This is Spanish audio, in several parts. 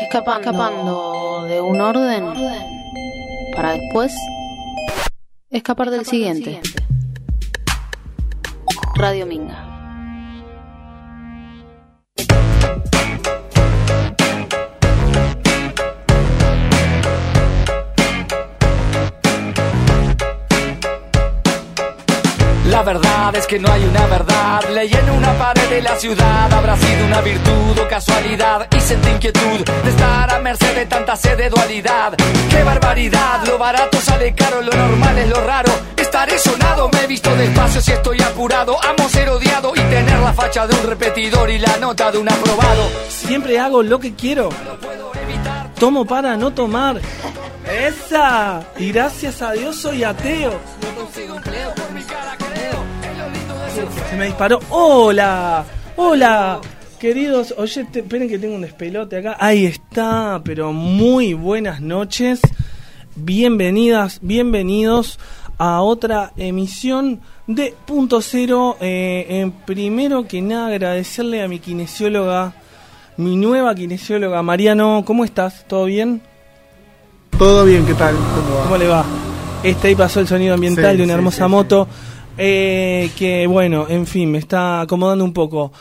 Escapando, escapando de un orden para después escapar del siguiente. Radio Minga. Verdad es que no hay una verdad. Leí en una pared de la ciudad. Habrá sido una virtud o casualidad. Y sentí inquietud de estar a merced de tanta sed de dualidad. ¡Qué barbaridad! Lo barato sale caro, lo normal es lo raro. Estaré sonado, me he visto despacio si estoy apurado. Amo ser odiado y tener la facha de un repetidor y la nota de un aprobado. Siempre hago lo que quiero. Tomo para no tomar. ¡Esa! Y gracias a Dios soy ateo. No consigo empleo por mi cara, Se me disparó. ¡Hola! ¡Hola! Queridos oyentes, esperen que tengo un despelote acá. Ahí está, pero muy buenas noches. Bienvenidas, bienvenidos a otra emisión de Punto Cero. Eh, en primero que nada, agradecerle a mi kinesióloga, mi nueva kinesióloga, Mariano. ¿Cómo estás? ¿Todo bien? Todo bien, ¿qué tal? ¿Cómo va? ¿Cómo le va? Este ahí pasó el sonido ambiental Sí, de una sí, hermosa sí, moto. Eh, que bueno, en fin, me está acomodando un poco.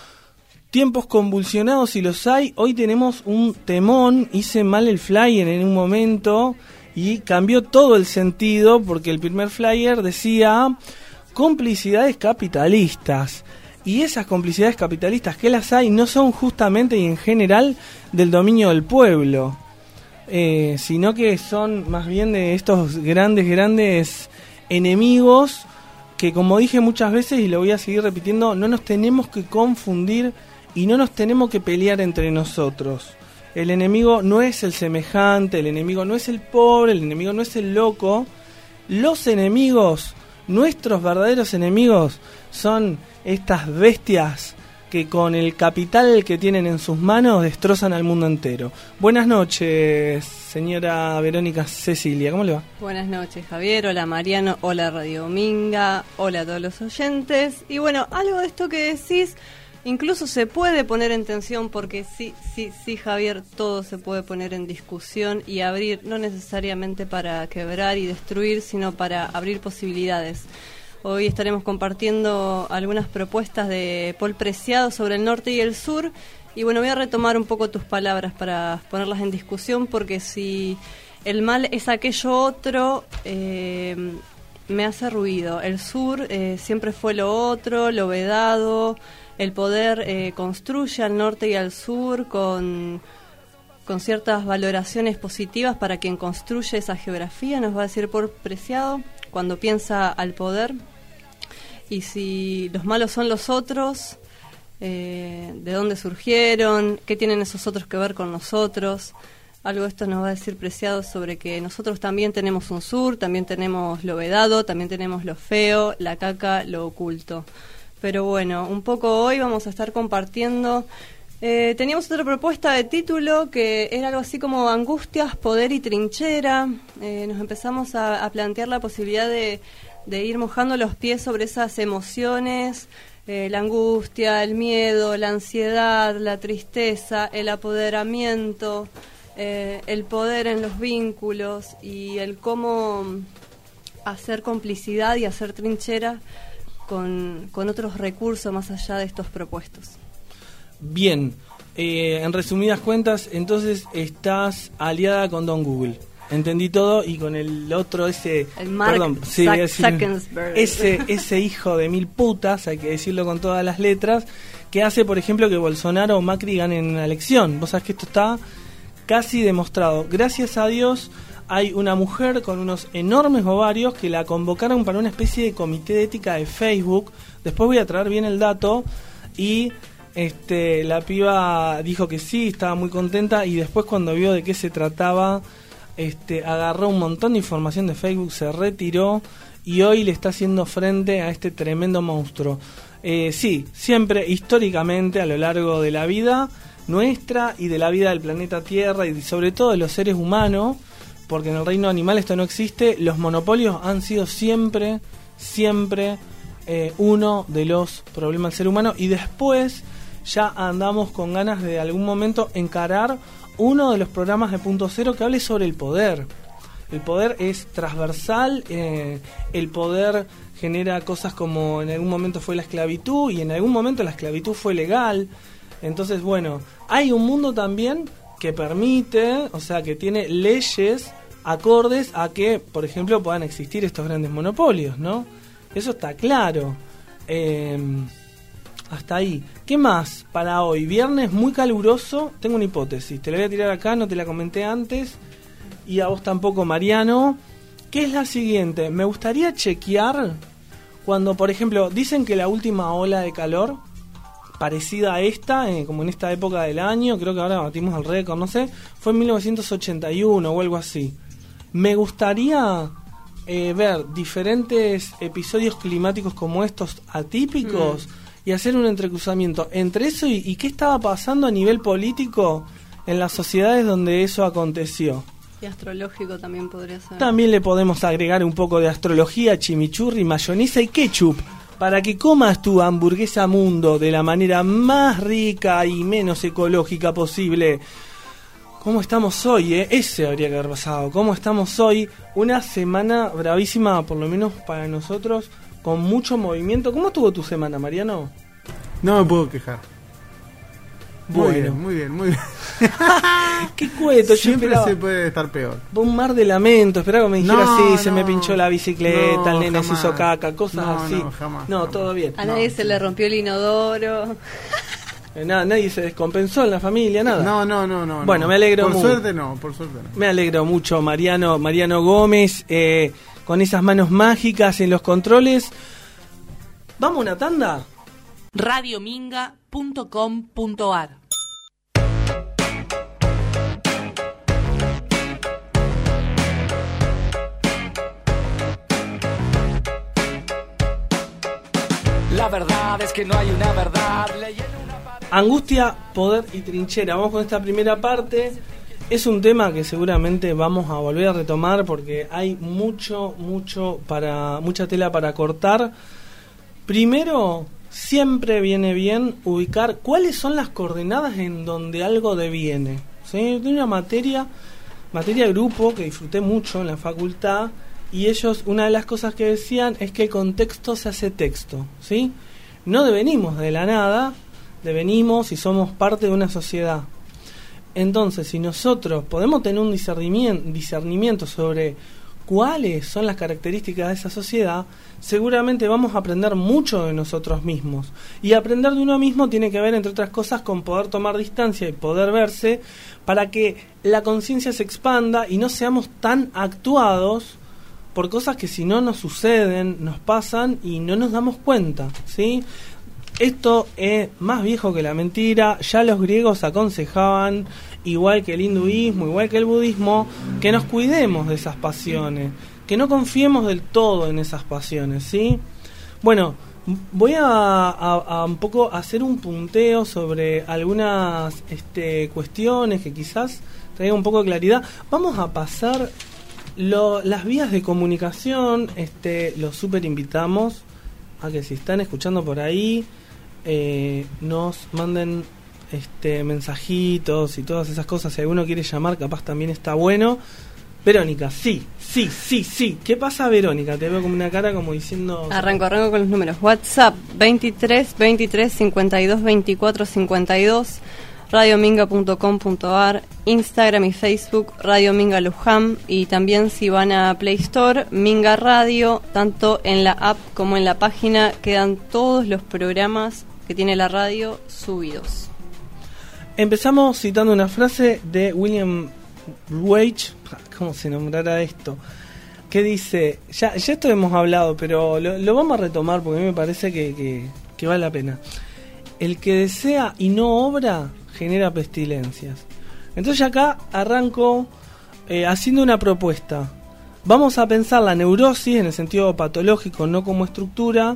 Tiempos convulsionados si los hay. Hoy tenemos un temón. Hice mal el flyer en un momento y cambió todo el sentido porque el primer flyer decía complicidades capitalistas. Y esas complicidades capitalistas que las hay no son justamente y en general del dominio del pueblo eh, sino que son más bien de estos grandes, grandes enemigos que como dije muchas veces y lo voy a seguir repitiendo, no nos tenemos que confundir y no nos tenemos que pelear entre nosotros. El enemigo no es el semejante, el enemigo no es el pobre, el enemigo no es el loco. Los enemigos, nuestros verdaderos enemigos, son estas bestias que con el capital que tienen en sus manos destrozan al mundo entero. Buenas noches, señora Verónica Cecilia, ¿cómo le va? Buenas noches, Javier. Hola, Mariano. Hola, Radio Minga. Hola a todos los oyentes. Y bueno, algo de esto que decís, incluso se puede poner en tensión porque sí, sí, sí, Javier, todo se puede poner en discusión y abrir, no necesariamente para quebrar y destruir, sino para abrir posibilidades. Hoy estaremos compartiendo algunas propuestas de Paul Preciado sobre el norte y el sur. Y bueno, voy a retomar un poco tus palabras para ponerlas en discusión, porque si el mal es aquello otro, eh, me hace ruido. El sur eh, siempre fue lo otro, lo vedado. El poder eh, construye al norte y al sur con, con ciertas valoraciones positivas para quien construye esa geografía, nos va a decir por preciado, cuando piensa al poder. Y si los malos son los otros, eh, de dónde surgieron, qué tienen esos otros que ver con nosotros. Algo de esto nos va a decir Preciado sobre que nosotros también tenemos un sur, también tenemos lo vedado, también tenemos lo feo, la caca, lo oculto. Pero bueno, un poco hoy vamos a estar compartiendo. Eh, teníamos otra propuesta de título que era algo así como Angustias, Poder y Trinchera. Eh, nos empezamos a, a plantear la posibilidad de, de ir mojando los pies sobre esas emociones, eh, la angustia, el miedo, la ansiedad, la tristeza, el apoderamiento, eh, el poder en los vínculos y el cómo hacer complicidad y hacer trinchera con, con otros recursos más allá de estos propuestos. Bien, eh, en resumidas cuentas, entonces estás aliada con Don Google. Entendí todo y con el otro ese El Mark perdón, sí, ese ese hijo de mil putas, hay que decirlo con todas las letras, que hace, por ejemplo, que Bolsonaro o Macri ganen la elección. Vos sabés que esto está casi demostrado. Gracias a Dios hay una mujer con unos enormes ovarios que la convocaron para una especie de comité de ética de Facebook. Después voy a traer bien el dato y este la piba dijo que sí, estaba muy contenta y después cuando vio de qué se trataba este agarró un montón de información de Facebook, se retiró y hoy le está haciendo frente a este tremendo monstruo. Eh, sí, siempre históricamente a lo largo de la vida nuestra y de la vida del planeta Tierra y sobre todo de los seres humanos, porque en el reino animal esto no existe, los monopolios han sido siempre, siempre eh, uno de los problemas del ser humano y después ya andamos con ganas de algún momento encarar uno de los programas de Punto Cero que hable sobre el poder. El poder es transversal, eh, el poder genera cosas como en algún momento fue la esclavitud y en algún momento la esclavitud fue legal. Entonces, bueno, hay un mundo también que permite, o sea, que tiene leyes acordes a que, por ejemplo, puedan existir estos grandes monopolios, ¿no? Eso está claro. Eh, hasta ahí. ¿Qué más para hoy? Viernes muy caluroso. Tengo una hipótesis. Te la voy a tirar acá, no te la comenté antes. Y a vos tampoco, Mariano. ¿Qué es la siguiente? Me gustaría chequear cuando, por ejemplo, dicen que la última ola de calor, parecida a esta, eh, como en esta época del año, creo que ahora batimos el récord, no sé, fue en 1981 o algo así. Me gustaría eh, ver diferentes episodios climáticos como estos atípicos y hacer un entrecruzamiento entre eso y, y qué estaba pasando a nivel político en las sociedades donde eso aconteció. Y astrológico también podría ser. También le podemos agregar un poco de astrología, chimichurri, mayonesa y ketchup para que comas tu hamburguesa mundo de la manera más rica y menos ecológica posible. ¿Cómo estamos hoy? Eh? Ese habría que haber pasado. ¿Cómo estamos hoy? Una semana bravísima, por lo menos para nosotros, con mucho movimiento. ¿Cómo estuvo tu semana, Mariano? No me puedo quejar. Muy Bueno. bien, muy bien, muy bien. Qué cueto, yo Siempre esperaba se puede estar peor. un mar de lamento, esperaba que me dijera No, sí, se me pinchó la bicicleta, No, el nene se hizo caca, cosas No, así. no, jamás, no, jamás. todo bien. A nadie se le rompió el inodoro. Eh, nada, nadie se descompensó en la familia, nada. No, no, no, no. Bueno, no. me alegro Por mucho. suerte no, por suerte no. Me alegro mucho, Mariano, Mariano Gómez, eh, con esas manos mágicas en los controles. ¿Vamos a una tanda? radiominga.com.ar La verdad es que no hay una verdad. Leyendo una pared- Angustia, poder y trinchera. Vamos con esta primera parte. Es un tema que seguramente vamos a volver a retomar porque hay mucho, mucho para, mucha tela para cortar. Primero, siempre viene bien ubicar cuáles son las coordenadas en donde algo deviene. ¿sí? Una materia, materia grupo que disfruté mucho en la facultad y ellos, una de las cosas que decían es que el contexto se hace texto. ¿sí? No devenimos de la nada, devenimos y somos parte de una sociedad. Entonces, si nosotros podemos tener un discernimiento, sobre cuáles son las características de esa sociedad, seguramente vamos a aprender mucho de nosotros mismos. Y aprender de uno mismo tiene que ver, entre otras cosas, con poder tomar distancia y poder verse para que la conciencia se expanda y no seamos tan actuados por cosas que si no nos suceden, nos pasan y no nos damos cuenta, ¿sí? Esto es más viejo que la mentira, ya los griegos aconsejaban, igual que el hinduismo, igual que el budismo, que nos cuidemos de esas pasiones, que no confiemos del todo en esas pasiones, ¿sí? Bueno, voy a, un poco hacer un punteo sobre algunas este, cuestiones que quizás traigan un poco de claridad. Vamos a pasar las vías de comunicación, este, los super invitamos a que si están escuchando por ahí, eh, nos manden este, mensajitos y todas esas cosas. Si alguno quiere llamar, capaz también está bueno. Verónica, sí, sí, sí, sí. ¿Qué pasa, Verónica? Te veo como una cara como diciendo... Arranco, arranco con los números. WhatsApp 23 23 52 24 52. radiominga.com.ar, Instagram y Facebook Radio Minga Luján y también si van a Play Store Minga Radio, tanto en la app como en la página quedan todos los programas que tiene la radio subidos. Empezamos citando una frase de William Wage, ¿cómo se nombrará esto? Que dice, ya, ya esto hemos hablado, pero lo, vamos a retomar porque a mí me parece que, que- que vale la pena. El que desea y no obra genera pestilencias. Entonces acá arranco eh, haciendo una propuesta. Vamos a pensar la neurosis en el sentido patológico, no como estructura,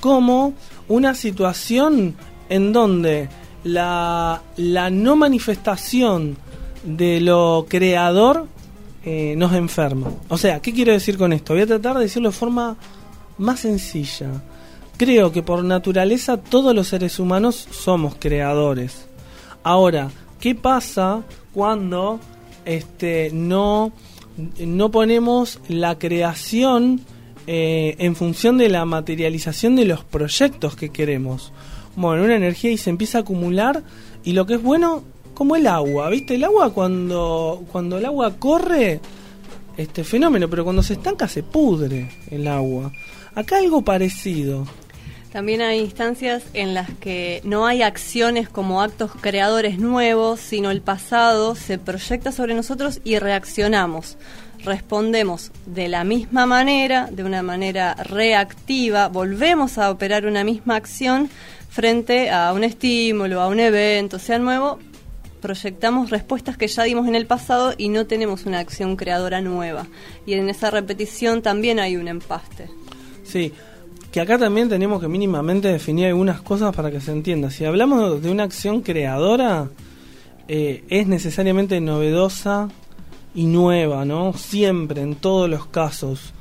como una situación en donde la, la no manifestación de lo creador eh, nos enferma. O sea, ¿qué quiero decir con esto? Voy a tratar de decirlo de forma más sencilla. Creo que por naturaleza todos los seres humanos somos creadores. Ahora, ¿qué pasa cuando este, no, no ponemos la creación eh, en función de la materialización de los proyectos que queremos. Bueno, una energía y se empieza a acumular y lo que es bueno, como el agua, ¿viste? El agua cuando, cuando el agua corre, este fenómeno, pero cuando se estanca se pudre el agua. Acá algo parecido. También hay instancias en las que no hay acciones como actos creadores nuevos, sino el pasado se proyecta sobre nosotros y reaccionamos. Respondemos de la misma manera, de una manera reactiva, volvemos a operar una misma acción frente a un estímulo, a un evento, sea nuevo, proyectamos respuestas que ya dimos en el pasado y no tenemos una acción creadora nueva. Y en esa repetición también hay un empaste. Sí, que acá también tenemos que mínimamente definir algunas cosas para que se entienda. Si hablamos de una acción creadora, eh, es necesariamente novedosa y nueva, ¿no? Siempre, en todos los casos.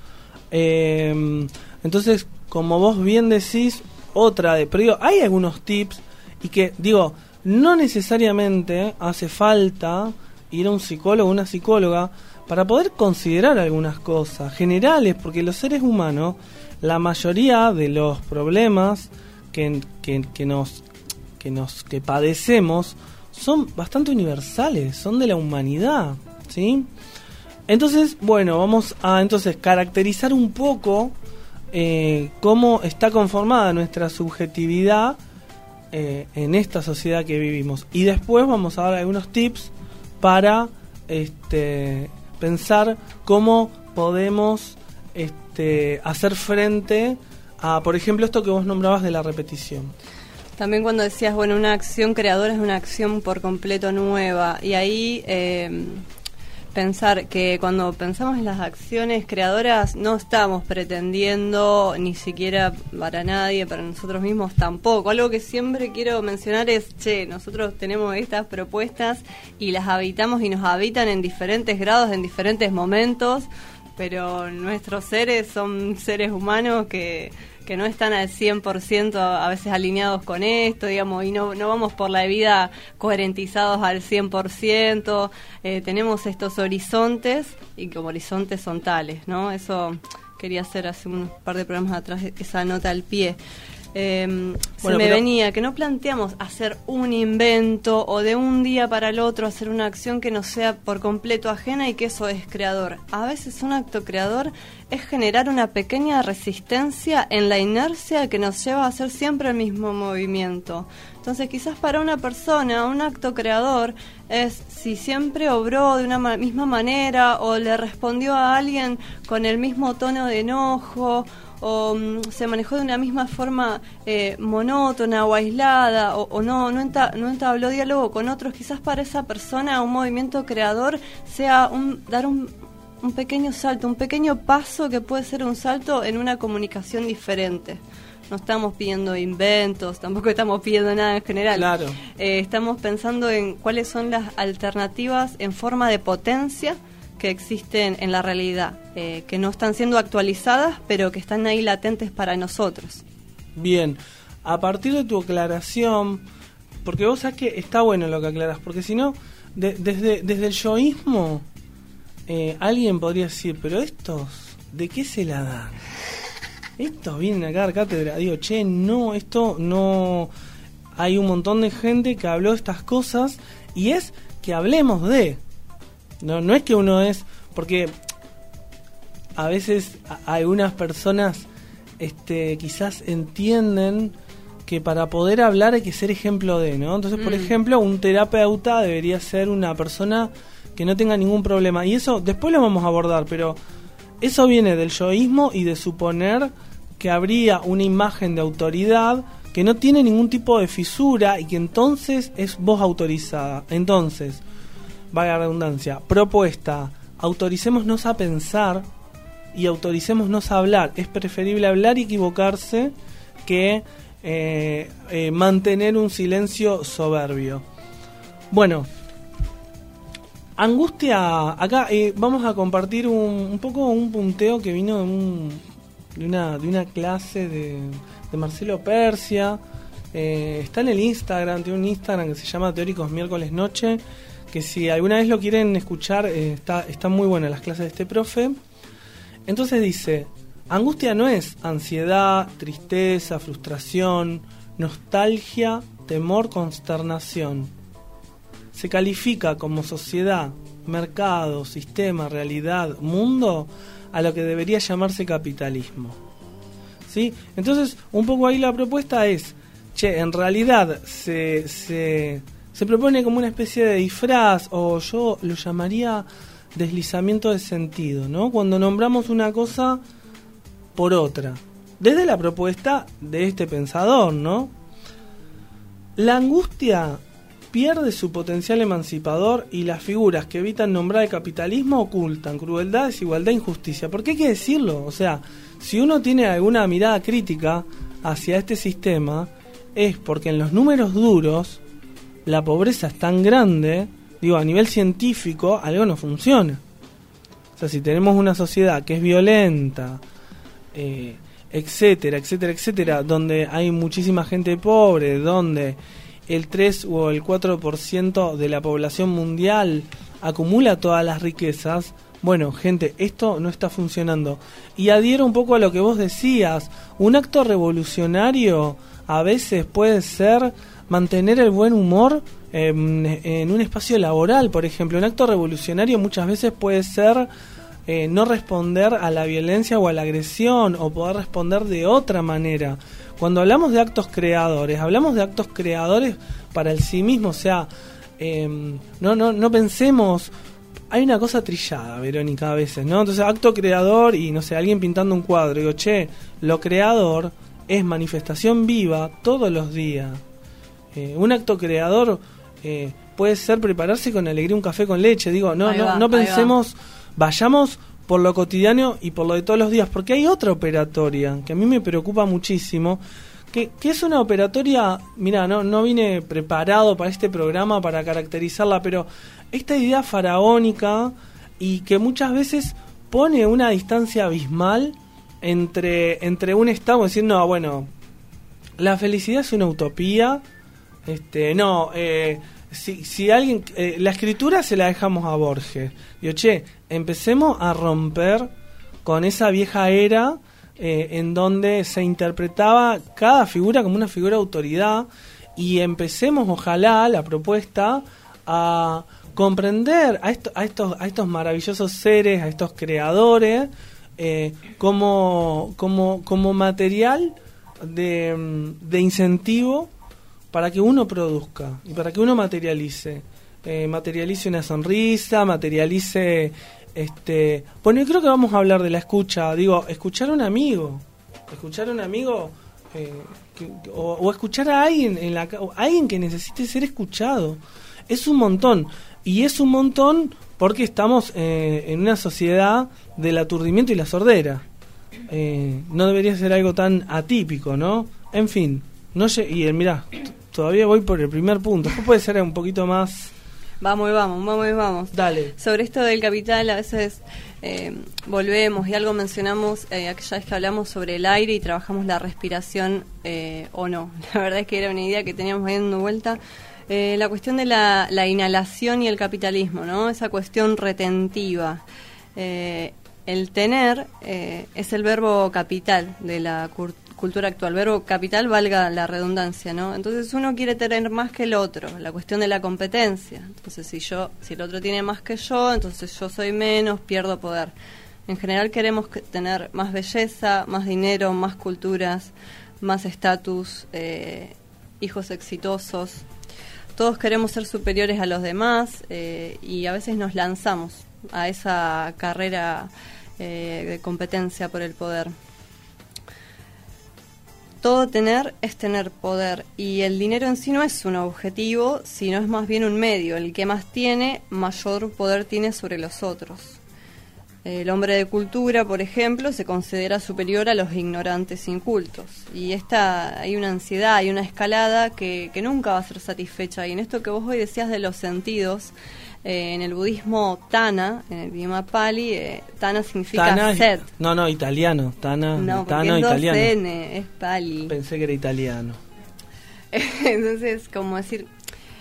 Eh, entonces, como vos bien decís, otra de... Pero hay algunos tips y que, digo, no necesariamente hace falta ir a un psicólogo o una psicóloga para poder considerar algunas cosas generales, porque los seres humanos la mayoría de los problemas que, que, nos que nos que padecemos son bastante universales, son de la humanidad, ¿sí? Entonces, bueno, vamos a entonces caracterizar un poco eh, cómo está conformada nuestra subjetividad eh, en esta sociedad que vivimos. Y después vamos a dar algunos tips para este, pensar cómo podemos este, hacer frente a, por ejemplo, esto que vos nombrabas de la repetición. También cuando decías, bueno, una acción creadora es una acción por completo nueva. Y ahí eh, pensar que cuando pensamos en las acciones creadoras no estamos pretendiendo ni siquiera para nadie, para nosotros mismos tampoco. Algo que siempre quiero mencionar es, che, nosotros tenemos estas propuestas y las habitamos y nos habitan en diferentes grados, en diferentes momentos pero nuestros seres son seres humanos que, que no están al 100% a veces alineados con esto, digamos, y no, no vamos por la vida coherentizados al 100%, eh, tenemos estos horizontes y como horizontes son tales, ¿no? Eso quería hacer hace un par de programas atrás esa nota al pie. Eh, se me venía que no planteamos hacer un invento o de un día para el otro hacer una acción que no sea por completo ajena y que eso es creador. A veces un acto creador es generar una pequeña resistencia en la inercia que nos lleva a hacer siempre el mismo movimiento. Entonces quizás para una persona un acto creador es si siempre obró de una misma manera o le respondió a alguien con el mismo tono de enojo o mm, se manejó de una misma forma eh, monótona o aislada o, no, no, no, entabló diálogo con otros, quizás para esa persona un movimiento creador sea un, dar un, un pequeño salto, un pequeño paso que puede ser un salto en una comunicación diferente no estamos pidiendo inventos, tampoco estamos pidiendo nada en general. Claro. Eh, estamos pensando en cuáles son las alternativas en forma de potencia que existen en la realidad, eh, que no están siendo actualizadas, pero que están ahí latentes para nosotros. Bien, a partir de tu aclaración, porque vos sabés que está bueno lo que aclaras, porque si no, desde, desde el yoísmo, eh, alguien podría decir, pero estos, ¿de qué se la dan? Estos vienen acá a dar cátedra, digo, che, no, esto no... Hay un montón de gente que habló estas cosas y es que hablemos de, no, no es que uno es, porque a veces algunas personas este, quizás entienden que para poder hablar hay que ser ejemplo de, ¿no? Entonces, por mm. ejemplo, un terapeuta debería ser una persona que no tenga ningún problema. Y eso después lo vamos a abordar, pero eso viene del yoísmo y de suponer que habría una imagen de autoridad que no tiene ningún tipo de fisura y que entonces es voz autorizada. Entonces, vaya redundancia, propuesta, autoricémonos a pensar y autoricémonos a hablar. Es preferible hablar y equivocarse que eh, eh, mantener un silencio soberbio. Bueno, angustia, acá eh, vamos a compartir un, poco un punteo que vino de, una, de una clase de, de Marcelo Persia. está en el Instagram, tiene un Instagram que se llama Teóricos Miércoles Noche que si alguna vez lo quieren escuchar, eh, está, están muy buenas las clases de este profe. Entonces dice, angustia no es ansiedad, tristeza, frustración, nostalgia, temor, consternación. Se califica como sociedad, mercado, sistema, realidad, mundo a lo que debería llamarse capitalismo. ¿Sí? Entonces, un poco ahí la propuesta es, che, en realidad se, se propone como una especie de disfraz, o yo lo llamaría deslizamiento de sentido, ¿no? Cuando nombramos una cosa por otra. Desde la propuesta de este pensador, ¿no? La angustia pierde su potencial emancipador y las figuras que evitan nombrar el capitalismo ocultan crueldad, desigualdad e injusticia. ¿Por qué hay que decirlo? O sea, si uno tiene alguna mirada crítica hacia este sistema, es porque en los números duros la pobreza es tan grande, digo, a nivel científico algo no funciona. O sea, si tenemos una sociedad que es violenta, eh, etcétera, etcétera, etcétera, donde hay muchísima gente pobre, donde el 3 o el 4% de la población mundial acumula todas las riquezas, bueno, gente, esto no está funcionando. Y adhiero un poco a lo que vos decías, un acto revolucionario a veces puede ser mantener el buen humor en un espacio laboral, por ejemplo. Un acto revolucionario muchas veces puede ser eh, no responder a la violencia o a la agresión o poder responder de otra manera. Cuando hablamos de actos creadores, hablamos de actos creadores para el sí mismo, o sea, em, no, no, no pensemos, hay una cosa trillada, Verónica, a veces, ¿no? Entonces, acto creador y, no sé, alguien pintando un cuadro, digo, che, lo creador es manifestación viva todos los días. Eh, un acto creador eh, puede ser prepararse con alegría un café con leche, digo, no, no, no pensemos vayamos por lo cotidiano y por lo de todos los días, porque hay otra operatoria que a mí me preocupa muchísimo, que, que es una operatoria, mira, no, no vine preparado para este programa para caracterizarla, pero esta idea faraónica y que muchas veces pone una distancia abismal entre, entre un estado, decir, no, bueno, la felicidad es una utopía, este, no, eh, si, alguien, eh, la escritura se la dejamos a Borges, digo, che, empecemos a romper con esa vieja era eh, en donde se interpretaba cada figura como una figura de autoridad y empecemos, ojalá, la propuesta a comprender a, a, estos, a estos maravillosos seres, a estos creadores, eh, como, como, como material de, de incentivo para que uno produzca y para que uno materialice. Eh, materialice una sonrisa, materialice este, bueno, yo creo que vamos a hablar de la escucha. Digo, escuchar a un amigo. Escuchar a un amigo. Eh, o, escuchar a alguien, en la, alguien que necesite ser escuchado. Es un montón. Y es un montón porque estamos eh, en una sociedad del aturdimiento y la sordera. Eh, no debería ser algo tan atípico, ¿no? En fin, no y mira, todavía voy por el primer punto. Esto puede ser un poquito más Vamos y vamos, vamos y vamos. Dale. Sobre esto del capital, a veces eh, volvemos y algo mencionamos eh, aquella vez que hablamos sobre el aire y trabajamos la respiración eh, o no. La verdad es que era una idea que teníamos ahí dando vuelta. Eh, la cuestión de la, la, inhalación y el capitalismo, ¿no? Esa cuestión retentiva. el tener es el verbo capital de la cultura actual. Verbo capital valga la redundancia, ¿no? Entonces uno quiere tener más que el otro, la cuestión de la competencia. Entonces si yo, si el otro tiene más que yo, entonces yo soy menos, pierdo poder. En general queremos tener más belleza, más dinero, más culturas, más estatus, eh, hijos exitosos. Todos queremos ser superiores a los demás eh, y a veces nos lanzamos a esa carrera eh, de competencia por el poder todo tener es tener poder y el dinero en sí no es un objetivo, sino es más bien un medio. El que más tiene, mayor poder tiene sobre los otros. El hombre de cultura, por ejemplo, se considera superior a los ignorantes incultos. Y esta, hay una ansiedad, hay una escalada que, que nunca va a ser satisfecha. Y en esto que vos hoy decías de los sentidos, eh, en el budismo Tana, en el idioma Pali, eh, Tana significa sed. No, no, italiano. Tana, no, Tana italiano. N, es Pali. Pensé que era italiano. Entonces, como decir,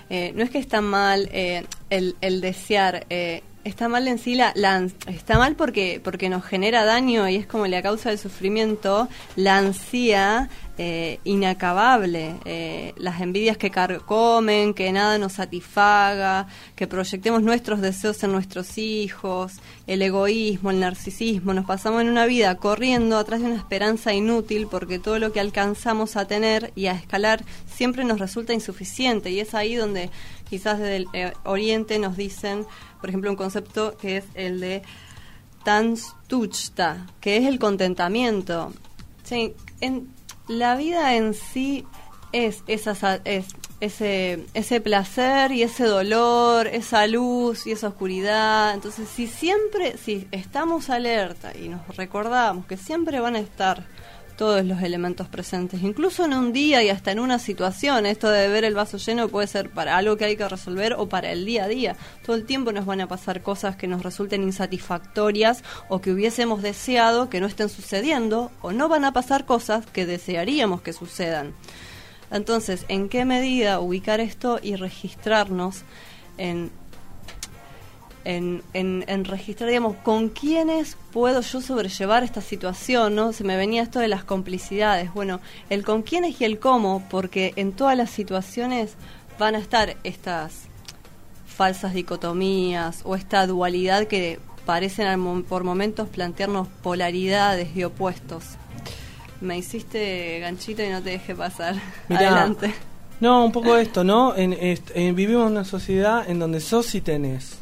eh, no es que está mal, el, el desear. Eh, está mal en sí la, la está mal porque porque nos genera daño y es como la causa del sufrimiento la ansia eh, inacabable eh, las envidias que carcomen que nada nos satisfaga que proyectemos nuestros deseos en nuestros hijos el egoísmo el narcisismo nos pasamos en una vida corriendo atrás de una esperanza inútil porque todo lo que alcanzamos a tener y a escalar siempre nos resulta insuficiente y es ahí donde quizás desde el eh, oriente nos dicen por ejemplo, un concepto que es el de Tanstuchta, que es el contentamiento. Sí, en, la vida en sí es, es ese, ese placer y ese dolor, esa luz y esa oscuridad. Entonces, si siempre, si estamos alerta y nos recordamos que siempre van a estar todos los elementos presentes, incluso en un día y hasta en una situación. Esto de ver el vaso lleno puede ser para algo que hay que resolver o para el día a día. Todo el tiempo nos van a pasar cosas que nos resulten insatisfactorias o que hubiésemos deseado que no estén sucediendo o no van a pasar cosas que desearíamos que sucedan. Entonces, ¿en qué medida ubicar esto y registrarnos en en, en, en registrar, digamos, con quiénes puedo yo sobrellevar esta situación, ¿no? Se me venía esto de las complicidades. Bueno, el con quiénes y el cómo, porque en todas las situaciones van a estar estas falsas dicotomías o esta dualidad que parecen por momentos plantearnos polaridades y opuestos. Me hiciste ganchito y no te dejé pasar. Mirá, Adelante. No, un poco esto, ¿no? En, en- vivimos en una sociedad en donde sos y tenés,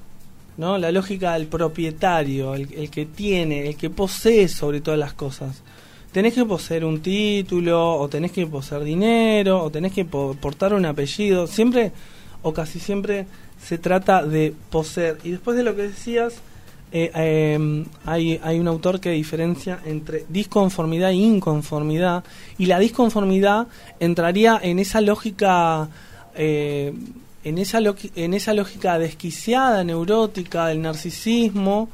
¿no? La lógica del propietario, el, el que tiene, el que posee sobre todas las cosas. Tenés que poseer un título, o tenés que poseer dinero, o tenés que po- portar un apellido. Siempre, o casi siempre, se trata de poseer. Y después de lo que decías, eh, eh, hay, hay un autor que diferencia entre disconformidad e inconformidad y la disconformidad entraría en esa lógica eh, en esa en esa lógica desquiciada neurótica del narcisismo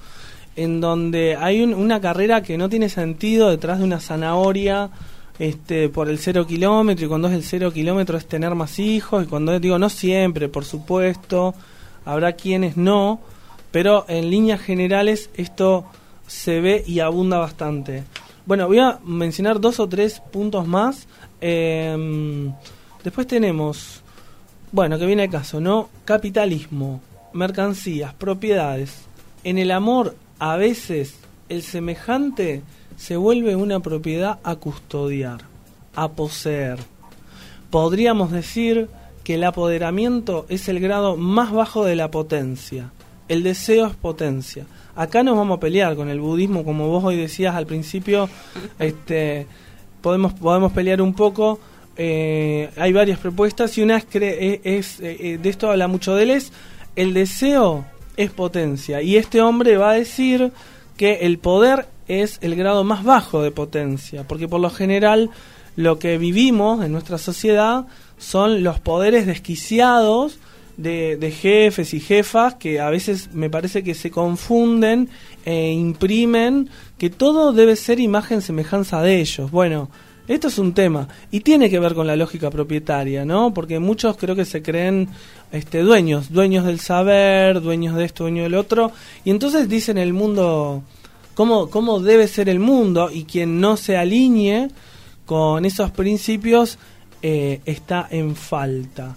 en donde hay un- una carrera que no tiene sentido detrás de una zanahoria este por el cero kilómetro y cuando es el cero kilómetro es tener más hijos y cuando es- digo no siempre por supuesto habrá quienes no pero en líneas generales esto se ve y abunda bastante. Bueno, voy a mencionar dos o tres puntos más. Em, después tenemos, bueno, que viene el caso, ¿no? Capitalismo, mercancías, propiedades. En el amor, a veces, el semejante se vuelve una propiedad a custodiar, a poseer. Podríamos decir que el apoderamiento es el grado más bajo de la potencia. El deseo es potencia. Acá nos vamos a pelear con el budismo, como vos hoy decías al principio. Este, podemos podemos pelear un poco. Eh, hay varias propuestas y una es, es, es, eh, eh, de esto habla mucho Deleuze. El deseo es potencia y este hombre va a decir que el poder es el grado más bajo de potencia, porque por lo general lo que vivimos en nuestra sociedad son los poderes desquiciados de, de jefes y jefas que a veces me parece que se confunden e imprimen que todo debe ser imagen semejanza de ellos. Bueno, esto es un tema y tiene que ver con la lógica propietaria, ¿no? Porque muchos creo que se creen este dueños, dueños del saber, dueños de esto, dueños del otro, y entonces dicen el mundo cómo cómo debe ser el mundo y quien no se alinee con esos principios eh, está en falta.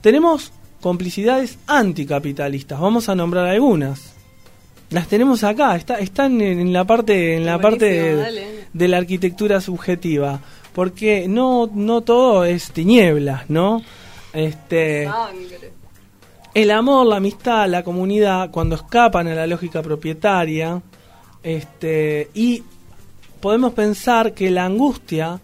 Tenemos complicidades anticapitalistas, vamos a nombrar algunas. Las tenemos acá, está, están en, en la parte en la parte de. De la arquitectura subjetiva, porque no no todo es tinieblas, ¿no? Este el amor, la amistad, la comunidad, cuando escapan a la lógica propietaria, este, y podemos pensar que la angustia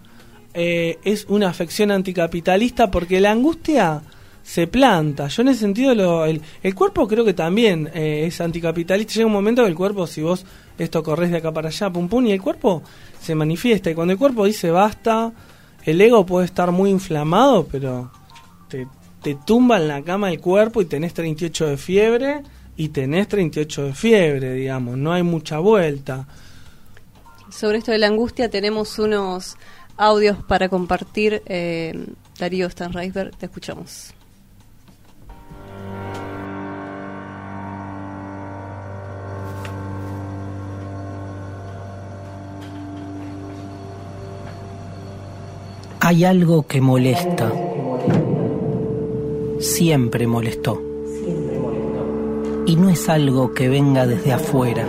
eh, es una afección anticapitalista porque la angustia se planta. Yo en ese sentido, lo- el, el cuerpo creo que también eh, es anticapitalista. Llega un momento que el cuerpo, si vos esto corres de acá para allá, pum pum, y el cuerpo se manifiesta. Y cuando el cuerpo dice basta, el ego puede estar muy inflamado, pero te, te tumba en la cama el cuerpo y tenés 38 de fiebre y tenés 38 de fiebre, digamos, no hay mucha vuelta. Sobre esto de la angustia tenemos unos audios para compartir. Eh, Darío Stanreisberg, te escuchamos. Hay algo que molesta. Siempre molestó. Y no es algo que venga desde afuera.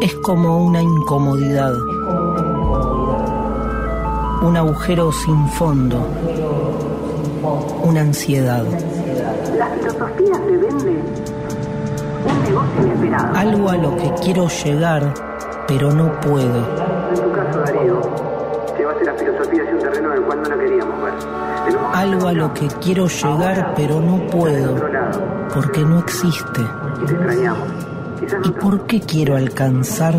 Es como una incomodidad. Un agujero sin fondo. Una ansiedad. La filosofía se vende. Un negocio inesperado. Algo a lo que quiero llegar, pero no puedo. En tu caso, Darío, llevaste la filosofía hacia un terreno en el cual no la queríamos ver. Algo a lo que quiero llegar, pero no puedo, porque no existe. Y te extrañamos. ¿Y por qué quiero alcanzar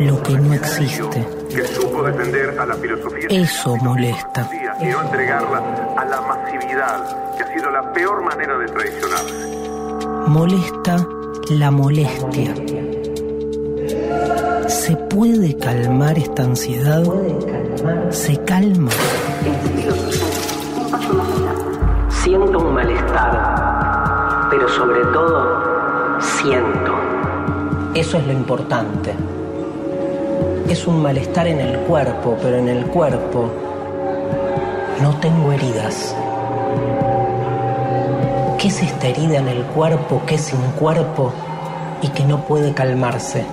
lo que no existe? que supo defender a la filosofía Eso molesta. y no entregarla a la masividad, que ha sido la peor manera de traicionarse. Molesta la molestia. ¿Se puede calmar esta ansiedad? ¿Se calma? Siento un malestar, pero sobre todo siento. Eso es lo importante. Es un malestar en el cuerpo, pero en el cuerpo no tengo heridas. ¿Qué es esta herida en el cuerpo que es sin cuerpo y que no puede calmarse?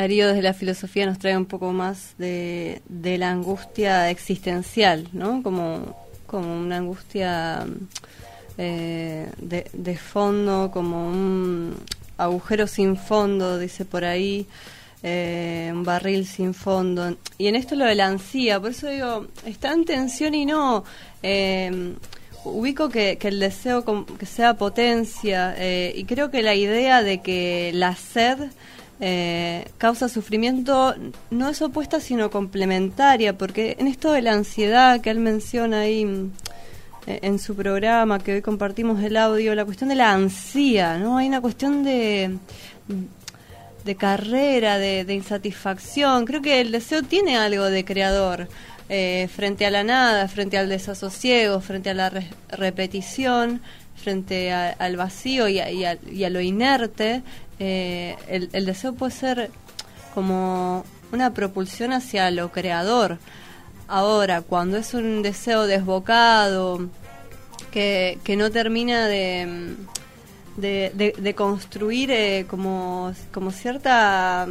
Darío desde la filosofía nos trae un poco más de, de la angustia existencial, ¿no? Como, como una angustia eh, de, de fondo, como un agujero sin fondo, dice por ahí, eh, un barril sin fondo. Y en esto lo de la ansía, por eso digo, está en tensión y no. eh, ubico que, que el deseo que sea potencia y creo que la idea de que la sed eh, causa sufrimiento no es opuesta sino complementaria porque en esto de la ansiedad que él menciona ahí mm, eh, en su programa que hoy compartimos el audio la cuestión de la ansía no hay una cuestión de de carrera, de, insatisfacción. Creo que el deseo tiene algo de creador. eh, frente a la nada, frente al desasosiego, frente a la re- repetición, frente al vacío y a- y a lo inerte, eh, el, deseo puede ser como una propulsión hacia lo creador. Ahora, cuando es un deseo desbocado, que, que no termina de, de, construir eh, como, como cierta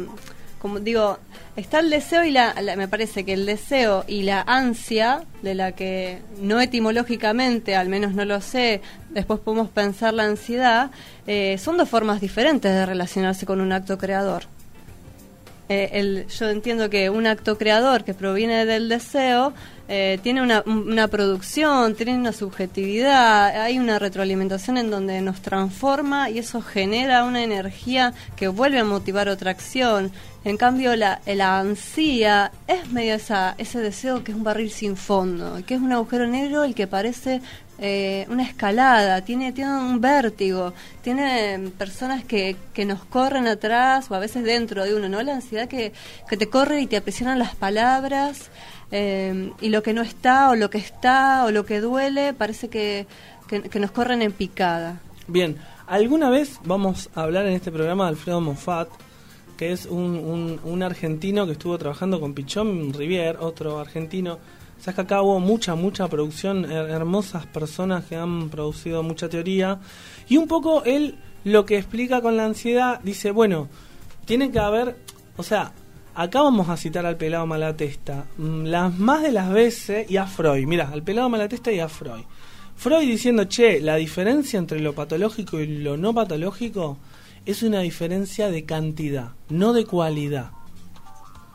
como digo está el deseo y la- me parece que el deseo y la ansia de la que no etimológicamente al menos no lo sé después podemos pensar la ansiedad eh, son dos formas diferentes de relacionarse con un acto creador eh, el, yo entiendo que un acto creador que proviene del deseo eh, tiene una, una producción, tiene una subjetividad, hay una retroalimentación en donde nos transforma y eso genera una energía que vuelve a motivar otra acción. En cambio, la, la ansía es medio esa, ese deseo que es un barril sin fondo, que es un agujero negro el que parece eh, una escalada, tiene, tiene un vértigo, tiene personas que, que nos corren atrás o a veces dentro de uno, ¿no? La ansiedad que, que te corre y te aprisionan las palabras eh, y lo que no está o lo que está o lo que duele parece que, que, nos corren en picada. Bien, alguna vez vamos a hablar en este programa de Alfredo Moffat, que es un, un, un argentino que estuvo trabajando con Pichón Rivier, otro argentino. Sabes que acá hubo mucha, mucha producción, her- hermosas personas que han producido mucha teoría. Y un poco él lo que explica con la ansiedad, dice, bueno, tiene que haber, o sea, acá vamos a citar al pelado Malatesta, mm, las más de las veces, y a Freud, mira, al pelado Malatesta y a Freud. Freud diciendo, che, la diferencia entre lo patológico y lo no patológico es una diferencia de cantidad, no de cualidad.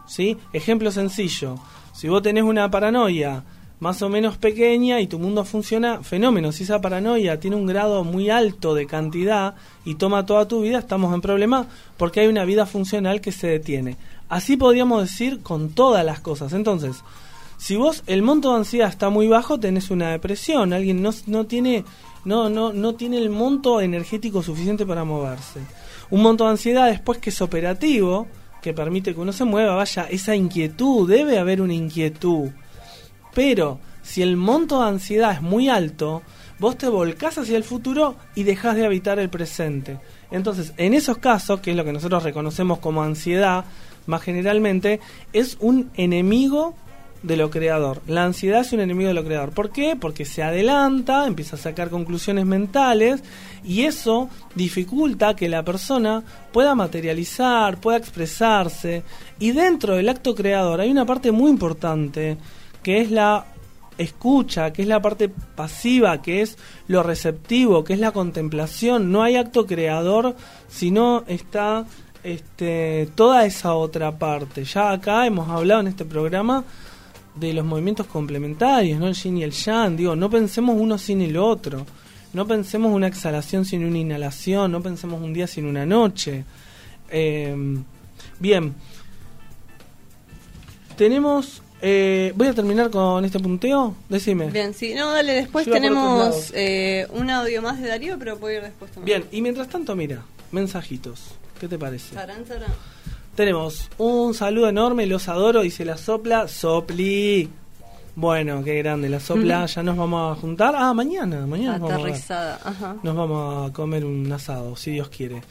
¿Sí? Ejemplo sencillo. Si vos tenés una paranoia más o menos pequeña y tu mundo funciona, fenómeno. Si esa paranoia tiene un grado muy alto de cantidad y toma toda tu vida, estamos en problema porque hay una vida funcional que se detiene. Así podríamos decir con todas las cosas. Entonces, si vos el monto de ansiedad está muy bajo, tenés una depresión. Alguien no, no tiene no, no, no tiene el monto energético suficiente para moverse. Un monto de ansiedad después que es operativo, que permite que uno se mueva, vaya, esa inquietud, debe haber una inquietud. Pero si el monto de ansiedad es muy alto, vos te volcás hacia el futuro y dejás de habitar el presente. Entonces, en esos casos, que es lo que nosotros reconocemos como ansiedad, más generalmente, es un enemigo de lo creador. La ansiedad es un enemigo de lo creador. ¿Por qué? Porque se adelanta, empieza a sacar conclusiones mentales y eso dificulta que la persona pueda materializar, pueda expresarse. Y dentro del acto creador hay una parte muy importante que es la escucha, que es la parte pasiva, que es lo receptivo, que es la contemplación. No hay acto creador si no está este, toda esa otra parte. Ya acá hemos hablado en este programa de los movimientos complementarios, ¿no? El yin y el yang, digo, no pensemos uno sin el otro. No pensemos una exhalación sin una inhalación, no pensemos un día sin una noche. Eh, bien, tenemos eh, voy a terminar con este punteo. Decime. Bien, sí. No, dale, después tenemos eh, un audio más de Darío, pero puedo ir después también. Bien, y mientras tanto, mira, mensajitos. ¿Qué te parece? Tarán, tarán. Tenemos un saludo enorme, los adoro, dice la sopla, sopli. Bueno, qué grande, la sopla, ya nos vamos a juntar. Ah, mañana, mañana. nos vamos a. Aterrizada, ajá. Nos vamos a comer un asado, si Dios quiere.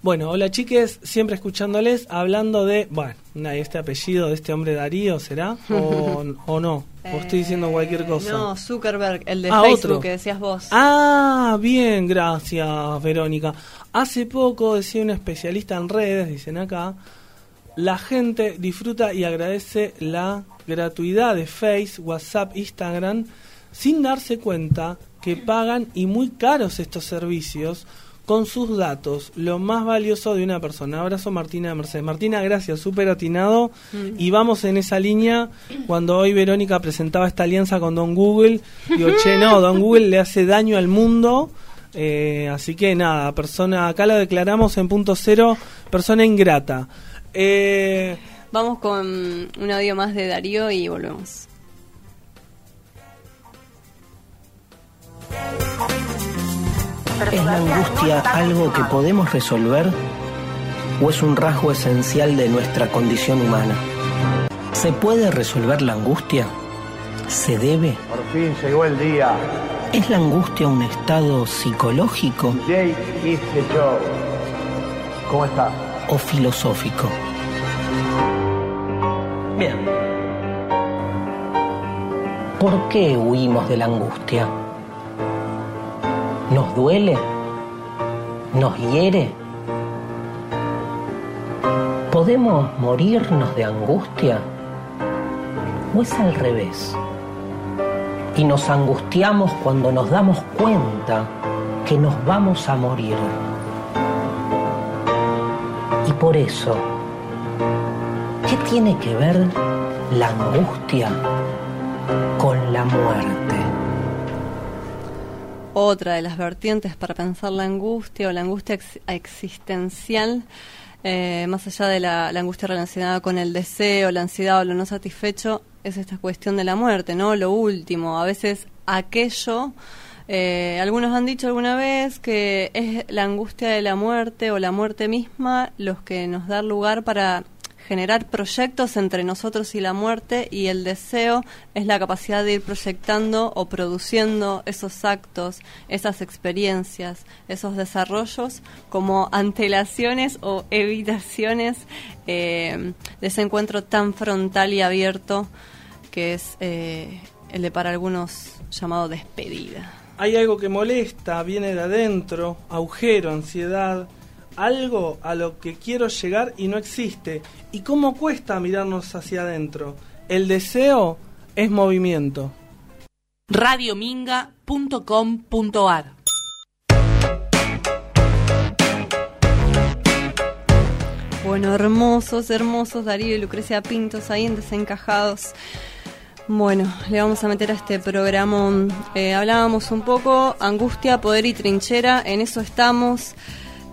Bueno, hola chiques, siempre escuchándoles, hablando de, bueno, este apellido de este hombre Darío, ¿será? ¿O, o no? ¿O estoy diciendo cualquier cosa? Eh, No, Zuckerberg, el de Ah, Facebook otro. que decías vos. Ah, bien, gracias, Verónica. Hace poco decía un especialista en redes, dicen acá, la gente disfruta y agradece la gratuidad de Face, WhatsApp, Instagram, sin darse cuenta que pagan y muy caros estos servicios con sus datos, lo más valioso de una persona. Abrazo Martina de Mercedes. Martina, gracias, súper atinado. Y vamos en esa línea. Cuando hoy Verónica presentaba esta alianza con Don Google, digo, che, no, Don Google le hace daño al mundo. Eh, así que nada, persona, acá la declaramos en punto cero, persona ingrata. Eh, Vamos con un audio más de Darío y volvemos. ¿Es la angustia algo que podemos resolver o es un rasgo esencial de nuestra condición humana? ¿Se puede resolver la angustia? ¿Se debe? Por fin llegó el día. ¿Es la angustia un estado psicológico Jake. ¿Cómo está? o filosófico? ¿Por qué huimos de la angustia? ¿Nos duele? ¿Nos hiere? ¿Podemos morirnos de angustia? ¿O es al revés? Y nos angustiamos cuando nos damos cuenta que nos vamos a morir. Y por eso, ¿qué tiene que ver la angustia con la muerte? Otra de las vertientes para pensar la angustia o la angustia ex- existencial, eh, más allá de la, la angustia relacionada con el deseo, la ansiedad o lo no satisfecho, es esta cuestión de la muerte, ¿no? Lo último, a veces aquello, eh, algunos han dicho alguna vez que es la angustia de la muerte o la muerte misma los que nos da lugar para generar proyectos entre nosotros y la muerte y el deseo es la capacidad de ir proyectando o produciendo esos actos, esas experiencias, esos desarrollos como antelaciones o evitaciones eh, de ese encuentro tan frontal y abierto que es eh, el de para algunos llamado despedida. hay algo que molesta, viene de adentro, agujero, ansiedad, algo a lo que quiero llegar y no existe. ¿Y cómo cuesta mirarnos hacia adentro? El deseo es movimiento. radiominga.com.ar Bueno, hermosos, hermosos Darío y Lucrecia Pintos ahí en Desencajados. Bueno, le vamos a meter a este programa. eh, hablábamos un poco, angustia, poder y trinchera, en eso estamos.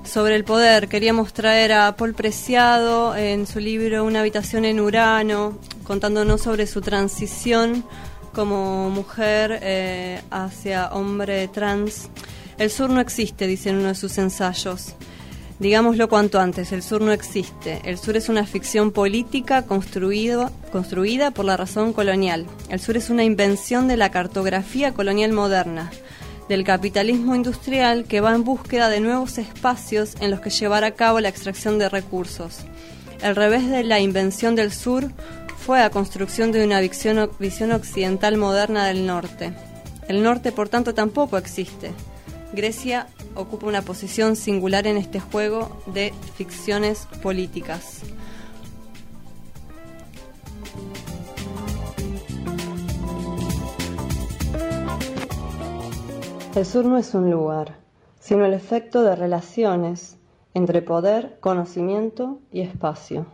Sobre el poder, queríamos traer a Paul Preciado en su libro Una habitación en Urano, contándonos sobre su transición como mujer eh, hacia hombre trans. El sur no existe, dice en uno de sus ensayos. Digámoslo cuanto antes, el sur no existe. El sur es una ficción política construido, construida por la razón colonial. El sur es una invención de la cartografía colonial moderna. Del capitalismo industrial que va en búsqueda de nuevos espacios en los que llevar a cabo la extracción de recursos. El revés de la invención del sur fue la construcción de una visión, visión occidental moderna del norte. El norte, por tanto, tampoco existe. Grecia ocupa una posición singular en este juego de ficciones políticas. El sur no es un lugar, sino el efecto de relaciones entre poder, conocimiento y espacio.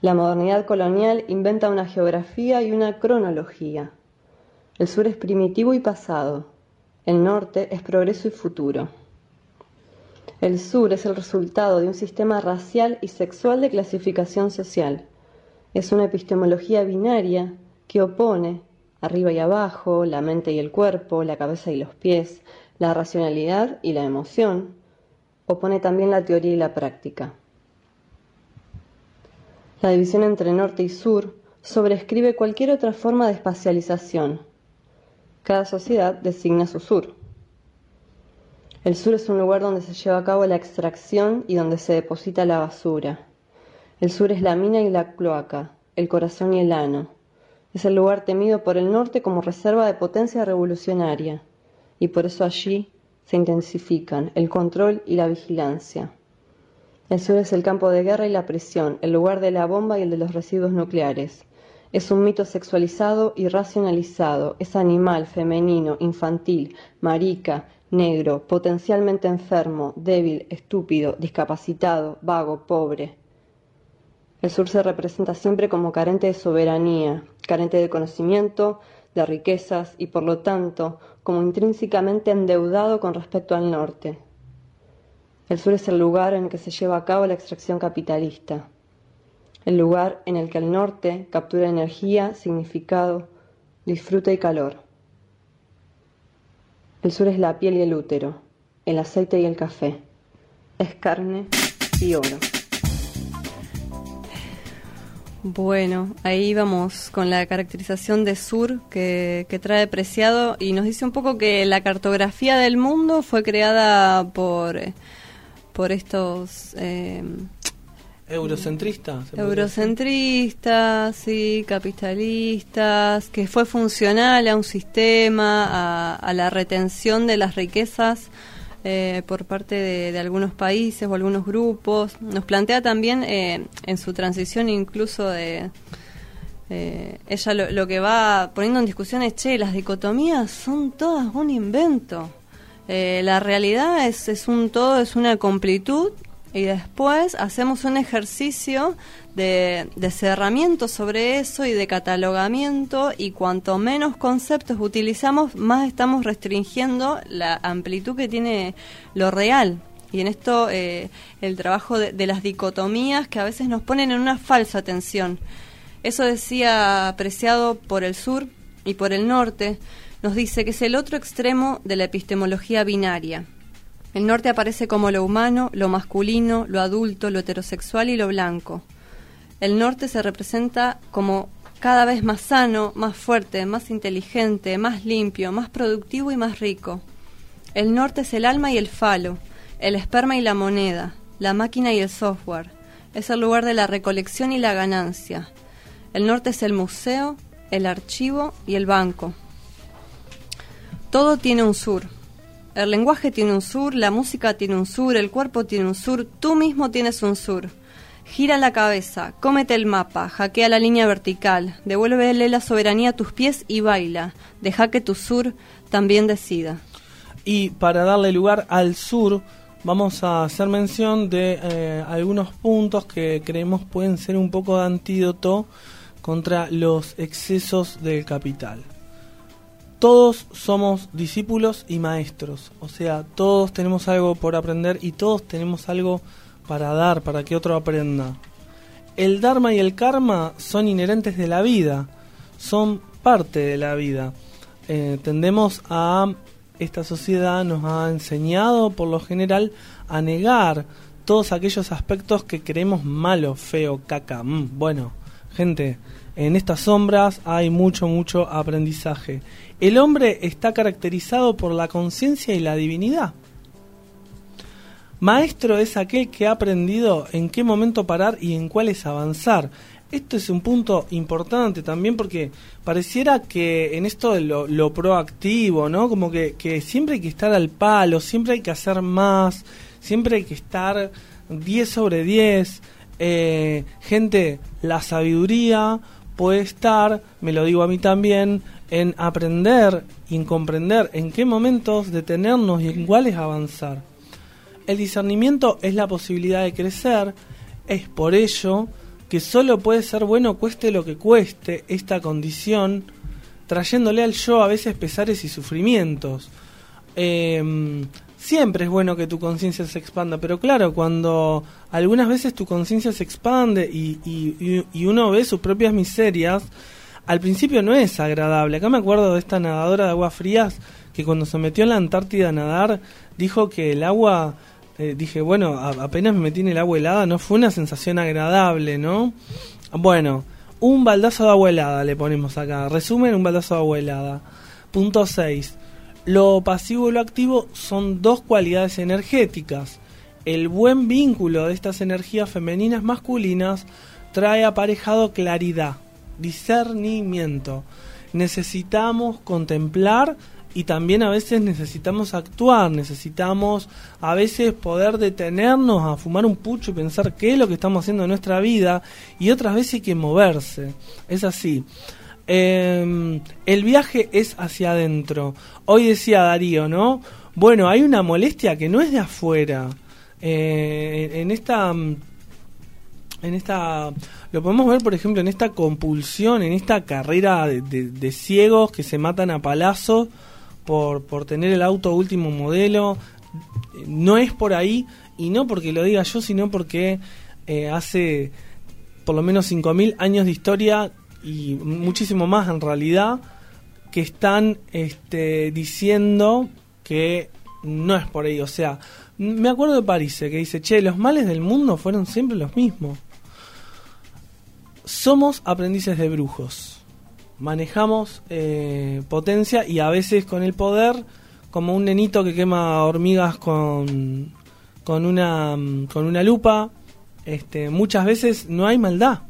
La modernidad colonial inventa una geografía y una cronología. El sur es primitivo y pasado, el norte es progreso y futuro. El sur es el resultado de un sistema racial y sexual de clasificación social. Es una epistemología binaria que opone arriba y abajo, la mente y el cuerpo, la cabeza y los pies, la racionalidad y la emoción, opone también la teoría y la práctica. La división entre norte y sur sobrescribe cualquier otra forma de espacialización. Cada sociedad designa su sur. El sur es un lugar donde se lleva a cabo la extracción y donde se deposita la basura. El sur es la mina y la cloaca, el corazón y el ano, es el lugar temido por el norte como reserva de potencia revolucionaria, y por eso allí se intensifican el control y la vigilancia. El sur es el campo de guerra y la prisión, el lugar de la bomba y el de los residuos nucleares. Es un mito sexualizado y racionalizado, es animal, femenino, infantil, marica, negro, potencialmente enfermo, débil, estúpido, discapacitado, vago, pobre. El sur se representa siempre como carente de soberanía, carente de conocimiento, de riquezas y por lo tanto como intrínsecamente endeudado con respecto al norte. El sur es el lugar en el que se lleva a cabo la extracción capitalista, el lugar en el que el norte captura energía, significado, disfrute y calor. El sur es la piel y el útero, el aceite y el café, es carne y oro. Bueno, ahí vamos con la caracterización de Sur que, trae Preciado y nos dice un poco que la cartografía del mundo fue creada por, por estos... Eh, Eurocentristas. Eurocentristas, sí, capitalistas, que fue funcional a un sistema, a, a la retención de las riquezas eh, por parte de, algunos países o algunos grupos. Nos plantea también eh, en su transición incluso de... Eh, ella lo, que va poniendo en discusión es, che, las dicotomías son todas un invento. la realidad es, es un todo, es una completud y después hacemos un ejercicio de, cerramiento sobre eso y de catalogamiento y cuanto menos conceptos utilizamos, más estamos restringiendo la amplitud que tiene lo real. Y en esto eh, el trabajo de, las dicotomías que a veces nos ponen en una falsa tensión. Eso decía apreciado por el sur y por el norte, nos dice que es el otro extremo de la epistemología binaria. El norte aparece como lo humano, lo masculino, lo adulto, lo heterosexual y lo blanco el norte se representa como cada vez más sano, más fuerte, más inteligente, más limpio, más productivo y más rico. El norte es el alma y el falo, el esperma y la moneda, la máquina y el software. Es el lugar de la recolección y la ganancia. El norte es el museo, el archivo y el banco. Todo tiene un sur. El lenguaje tiene un sur, la música tiene un sur, el cuerpo tiene un sur, tú mismo tienes un sur. Gira la cabeza, cómete el mapa, hackea la línea vertical, devuélvele la soberanía a tus pies y baila. Deja que tu sur también decida. Y para darle lugar al sur, vamos a hacer mención de eh, algunos puntos que creemos pueden ser un poco de antídoto contra los excesos del capital. Todos somos discípulos y maestros, o sea, todos tenemos algo por aprender y todos tenemos algo para dar, para que otro aprenda. El Dharma y el Karma son inherentes de la vida, son parte de la vida. Eh, tendemos a, esta sociedad nos ha enseñado por lo general a negar todos aquellos aspectos que creemos malo, feo, caca. Mm, bueno, gente, en estas sombras hay mucho, mucho aprendizaje. El hombre está caracterizado por la conciencia y la divinidad. Maestro es aquel que ha aprendido en qué momento parar y en cuáles avanzar. Esto es un punto importante también porque pareciera que en esto de lo, proactivo, ¿no? Como que, que siempre hay que estar al palo, siempre hay que hacer más, siempre hay que estar 10 sobre 10. Eh, gente, la sabiduría puede estar, me lo digo a mí también, en aprender y en comprender en qué momentos detenernos y en cuáles avanzar. El discernimiento es la posibilidad de crecer, es por ello que solo puede ser bueno cueste lo que cueste esta condición, trayéndole al yo a veces pesares y sufrimientos. Em, siempre es bueno que tu conciencia se expanda, pero claro, cuando algunas veces tu conciencia se expande y, y, uno ve sus propias miserias, al principio no es agradable. Acá me acuerdo de esta nadadora de aguas frías que cuando se metió en la Antártida a nadar dijo que el agua eh, dije, bueno, apenas me metí en el agua helada, no fue una sensación agradable, ¿no? Bueno, un baldazo de agua helada le ponemos acá. Resumen, un baldazo de agua helada. Punto 6. Lo pasivo y lo activo son dos cualidades energéticas. El buen vínculo de estas energías femeninas masculinas trae aparejado claridad, discernimiento. Necesitamos contemplar y también a veces necesitamos actuar, necesitamos a veces poder detenernos a fumar un pucho y pensar qué es lo que estamos haciendo en nuestra vida y otras veces hay que moverse, es así. Em, el viaje es hacia adentro. Hoy decía Darío, ¿no? Bueno, hay una molestia que no es de afuera. Eh, en esta en esta lo podemos ver por ejemplo en esta compulsión en esta carrera de, de ciegos que se matan a palazos por, por tener el auto último modelo. No es por ahí, y no porque lo diga yo, sino porque eh, hace por lo menos 5.000 años de historia y muchísimo más en realidad que están este, diciendo que no es por ahí. O sea, me acuerdo de París, que dice, che, los males del mundo fueron siempre los mismos. Somos aprendices de brujos manejamos eh, potencia y a veces con el poder, como un nenito que quema hormigas con, con, una, con una lupa, este, muchas veces no hay maldad,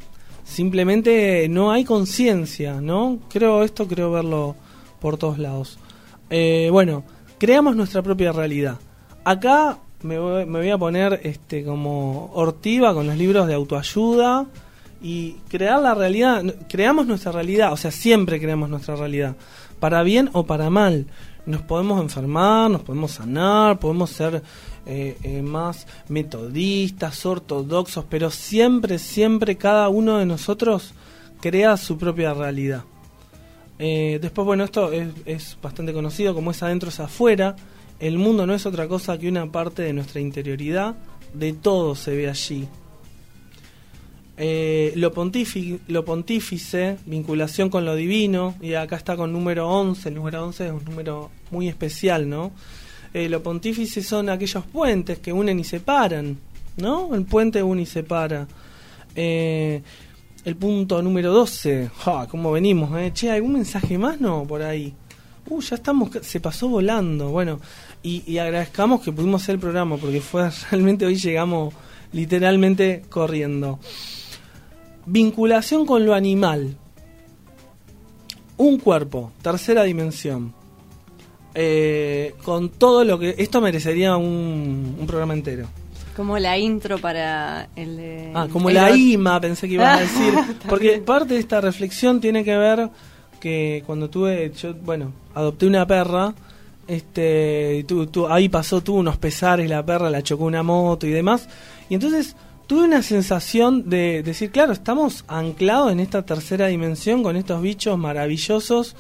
simplemente no hay conciencia, ¿no? Creo esto, creo verlo por todos lados. Eh, bueno, creamos nuestra propia realidad. Acá me voy, me voy a poner este, como hortiva con los libros de autoayuda y crear la realidad, creamos nuestra realidad, o sea, siempre creamos nuestra realidad, para bien o para mal. Nos podemos enfermar, nos podemos sanar, podemos ser eh, eh, más metodistas, ortodoxos, pero siempre, siempre cada uno de nosotros crea su propia realidad. Eh, después, bueno, esto es, bastante conocido como es adentro es afuera. El mundo no es otra cosa que una parte de nuestra interioridad, de todo se ve allí. Lo, lo pontífice, vinculación con lo divino, y acá está con número 11, el número 11 es un número muy especial, ¿no? Eh, lo pontífice son aquellos puentes que unen y separan, ¿no? El puente une y separa. Eh, el punto número 12, ja, ¿cómo venimos? Eh? Che, ¿algún mensaje más? No, por ahí. Uh, ya estamos, se pasó volando. Bueno, y, y agradezcamos que pudimos hacer el programa, porque fue realmente hoy llegamos literalmente corriendo. Vinculación con lo animal. Un cuerpo, tercera dimensión. Eh, con todo lo que... Esto merecería un, programa entero. Como la intro para el de... Ah, como la IMA pensé que ibas a decir. Porque parte de esta reflexión tiene que ver que cuando tuve... Yo, bueno, adopté una perra. Este, tú, ahí pasó, tuvo unos pesares la perra, la chocó una moto y demás. Y entonces tuve una sensación de decir, claro, estamos anclados en esta tercera dimensión con estos bichos maravillosos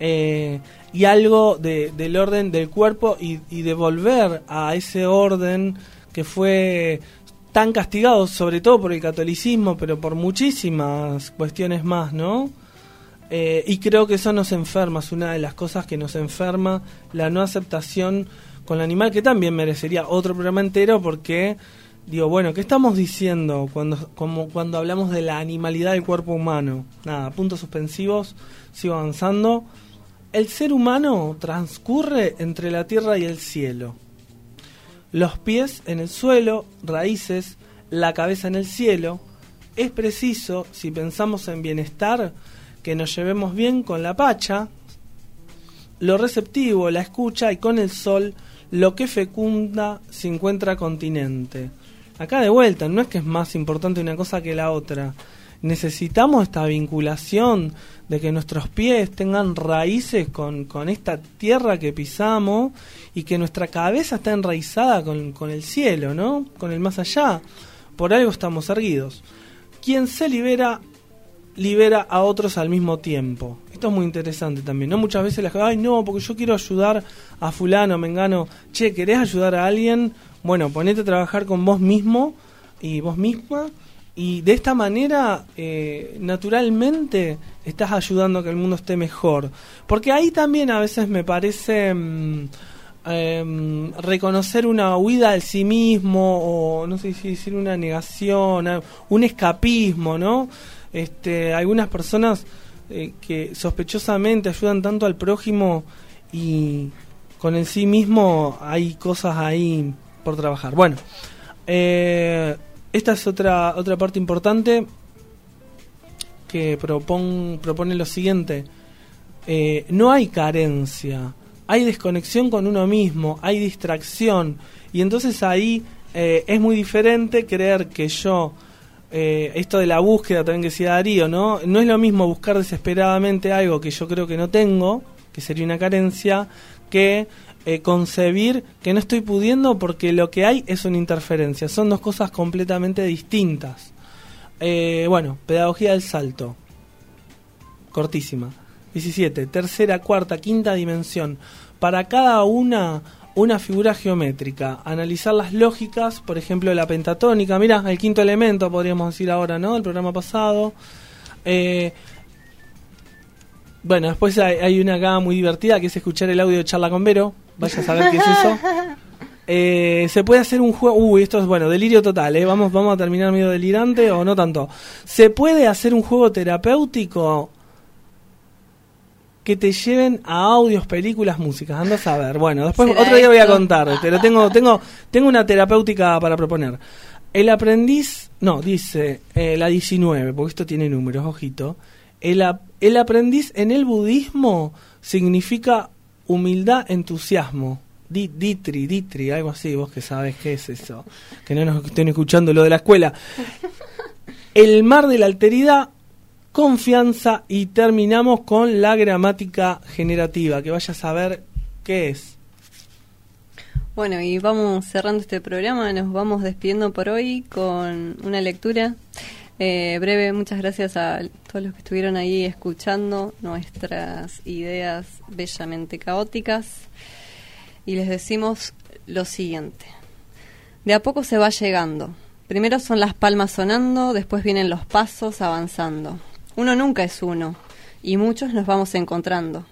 eh, y algo de, del orden del cuerpo y, y de volver a ese orden que fue tan castigado, sobre todo por el catolicismo, pero por muchísimas cuestiones más, ¿no? Eh, y creo que eso nos enferma, es una de las cosas que nos enferma, la no aceptación con el animal, que también merecería otro programa entero porque digo, bueno, ¿qué estamos diciendo cuando, como cuando hablamos de la animalidad del cuerpo humano? Nada, puntos suspensivos, sigo avanzando. El ser humano transcurre entre la tierra y el cielo. Los pies en el suelo, raíces, la cabeza en el cielo. Es preciso, si pensamos en bienestar, que nos llevemos bien con la pacha, lo receptivo, la escucha y con el sol, lo que fecunda se encuentra continente. Acá de vuelta, no es que es más importante una cosa que la otra. Necesitamos esta vinculación de que nuestros pies tengan raíces con, con esta tierra que pisamos y que nuestra cabeza está enraizada con, con el cielo, ¿no? Con el más allá. Por algo estamos erguidos. Quien se libera libera a otros al mismo tiempo. Esto es muy interesante también, ¿no? Muchas veces la gente, ay, no, porque yo quiero ayudar a fulano, mengano. Che, ¿querés ayudar a alguien? Bueno, ponete a trabajar con vos mismo y vos misma y de esta manera eh, naturalmente estás ayudando a que el mundo esté mejor. Porque ahí también a veces me parece... mm, em, reconocer una huida de sí mismo o no sé si decir una negación, un escapismo, ¿no? Este, algunas personas eh, que sospechosamente ayudan tanto al prójimo y con el sí mismo hay cosas ahí por trabajar. Bueno, eh, esta es otra otra parte importante que propon- propone lo siguiente. Eh, no hay carencia, hay desconexión con uno mismo, hay distracción. Y entonces ahí eh, es muy diferente creer que yo, eh, esto de la búsqueda también que decía Darío, ¿no? No es lo mismo buscar desesperadamente algo que yo creo que no tengo, que sería una carencia, que eh, concebir que no estoy pudiendo porque lo que hay es una interferencia. Son dos cosas completamente distintas. Eh, bueno, pedagogía del salto. Cortísima. 17. Tercera, cuarta, quinta dimensión. Para cada una, una figura geométrica. Analizar las lógicas, por ejemplo, la pentatónica. Mira, el quinto elemento, podríamos decir ahora, ¿no? El programa pasado. Eh, bueno, después hay, hay una acá muy divertida que es escuchar el audio de charla con Vero. Vaya a saber qué es eso. Eh, se puede hacer un juego. Uy, esto es bueno, delirio total, ¿eh? Vamos, vamos a terminar medio delirante o no tanto. Se puede hacer un juego terapéutico que te lleven a audios, películas, músicas. Anda a saber. Bueno, después ¿Será otro día voy a contar, pero tengo, tengo, tengo una terapéutica para proponer. El aprendiz, no, dice eh, la 19, porque esto tiene números, ojito. El, el aprendiz en el budismo significa humildad, entusiasmo. Di- Ditri, ditri, algo así, vos que sabes qué es eso. Que no nos estén escuchando lo de la escuela. El mar de la alteridad, confianza y terminamos con la gramática generativa, que vaya a saber qué es. Bueno, y vamos cerrando este programa, nos vamos despidiendo por hoy con una lectura eh, breve. Muchas gracias a todos los que estuvieron ahí escuchando nuestras ideas bellamente caóticas. Y les decimos lo siguiente. De a poco se va llegando. Primero son las palmas sonando, después vienen los pasos avanzando. Uno nunca es uno, y muchos nos vamos encontrando.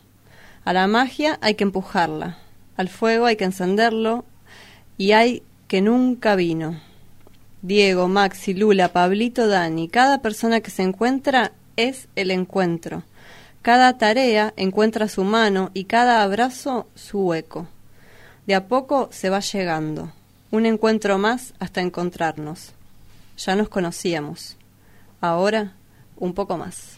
A la magia hay que empujarla, al fuego hay que encenderlo, y hay que nunca vino. Diego, Maxi, Lula, Pablito, Dani, cada persona que se encuentra es el encuentro. Cada tarea encuentra su mano y cada abrazo su hueco. De a poco se va llegando, un encuentro más hasta encontrarnos. Ya nos conocíamos, ahora un poco más.